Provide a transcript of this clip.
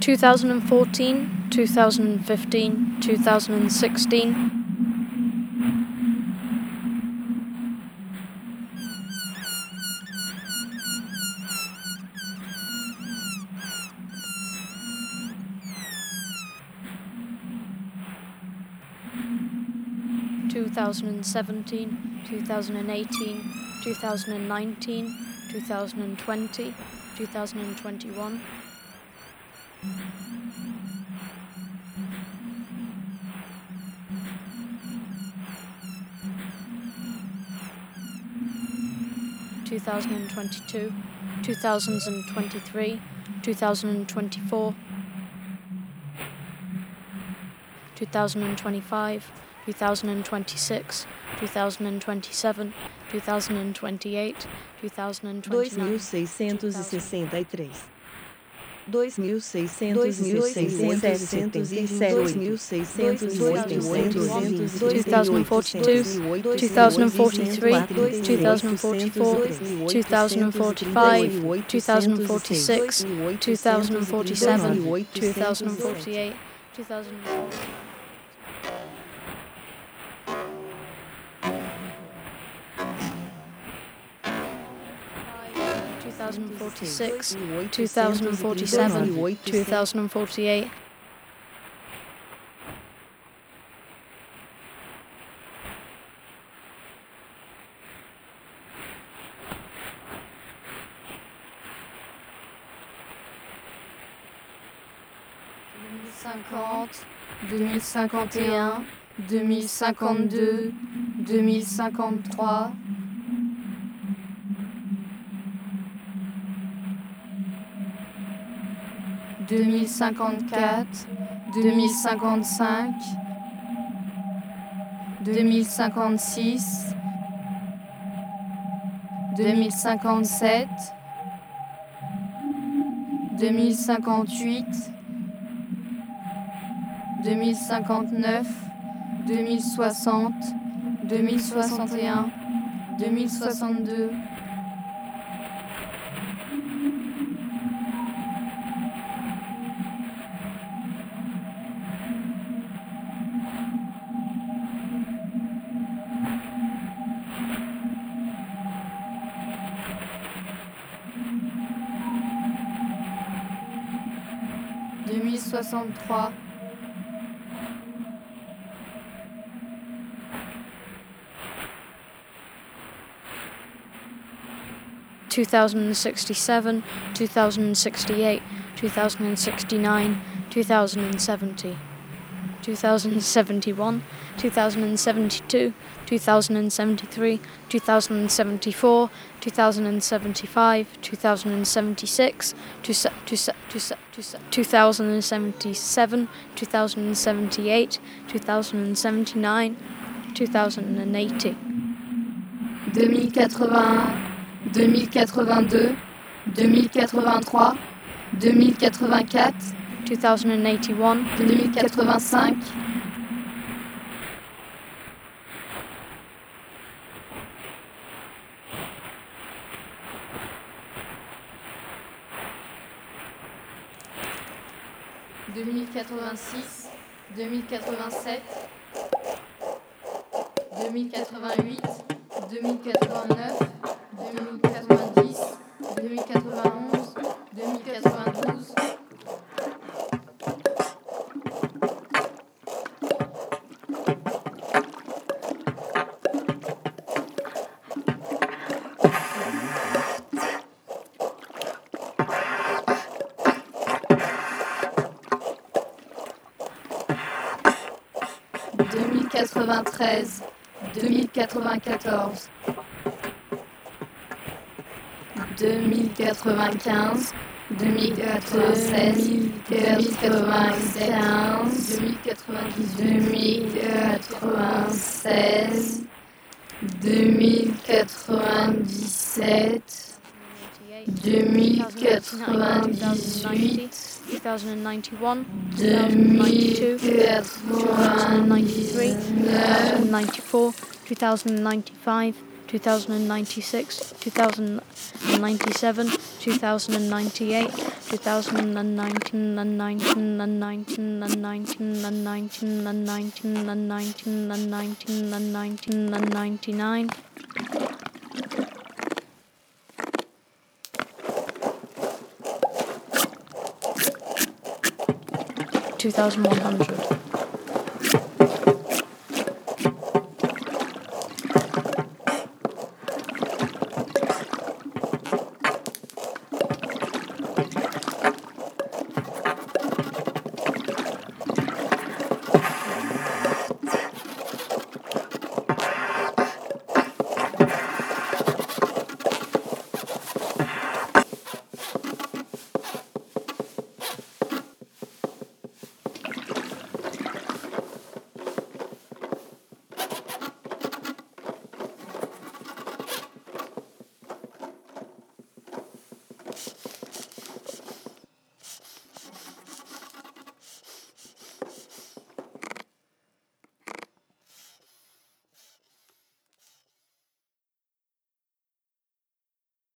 2014, 2015, 2016. Two thousand and seventeen, two thousand and eighteen, two thousand and nineteen, two thousand and twenty, two thousand and twenty one. 2022, 2023, 2024, 2025, 2026, 2027, 2028, 2029, 2663 2042, 2043, 2044, 2045, 2046, 2047, 2048, 2049. 2046, 2047, 2048. cinquante, deux mille cinquante et un, deux mille cinquante-deux, deux mille cinquante-trois, 2054, 2055, 2056, 2057, 2058, 2059, 2060, 2061, 2062, deux mille soixante-trois, Two thousand and sixty-seven, two thousand and sixty-eight, two thousand and sixty-nine, two thousand and seventy. 2071, 2072, 2073, 2074, 2075, 2076, 2077, 2078, 2079, 2080. 2081, 2082, 2083, 2084, 2081, 2085, deux mille quatre-vingt-six, deux mille quatre-vingt-sept, deux mille quatre-vingt-huit, deux mille quatre-vingt-neuf, deux mille quatre-vingt-dix, deux mille quatre-vingt-onze, 2093, 2094, 2095, 2096, 2095, 2098, 2096, 2097, quatre-vingt-quinze, deux mille quatre-vingt-seize, deux mille quatre-vingt-quinze, deux mille quatre-vingt-dix, deux mille quatre-vingt-seize, deux mille quatre-vingt-dix-sept, deux mille quatre-vingt-dix-huit, 2091, 2092, 2093, 2094, 2095, 2096, 2097, 2098, 2019, 19, 19, 19, 19, 19, 19, 99. Two thousand one hundred.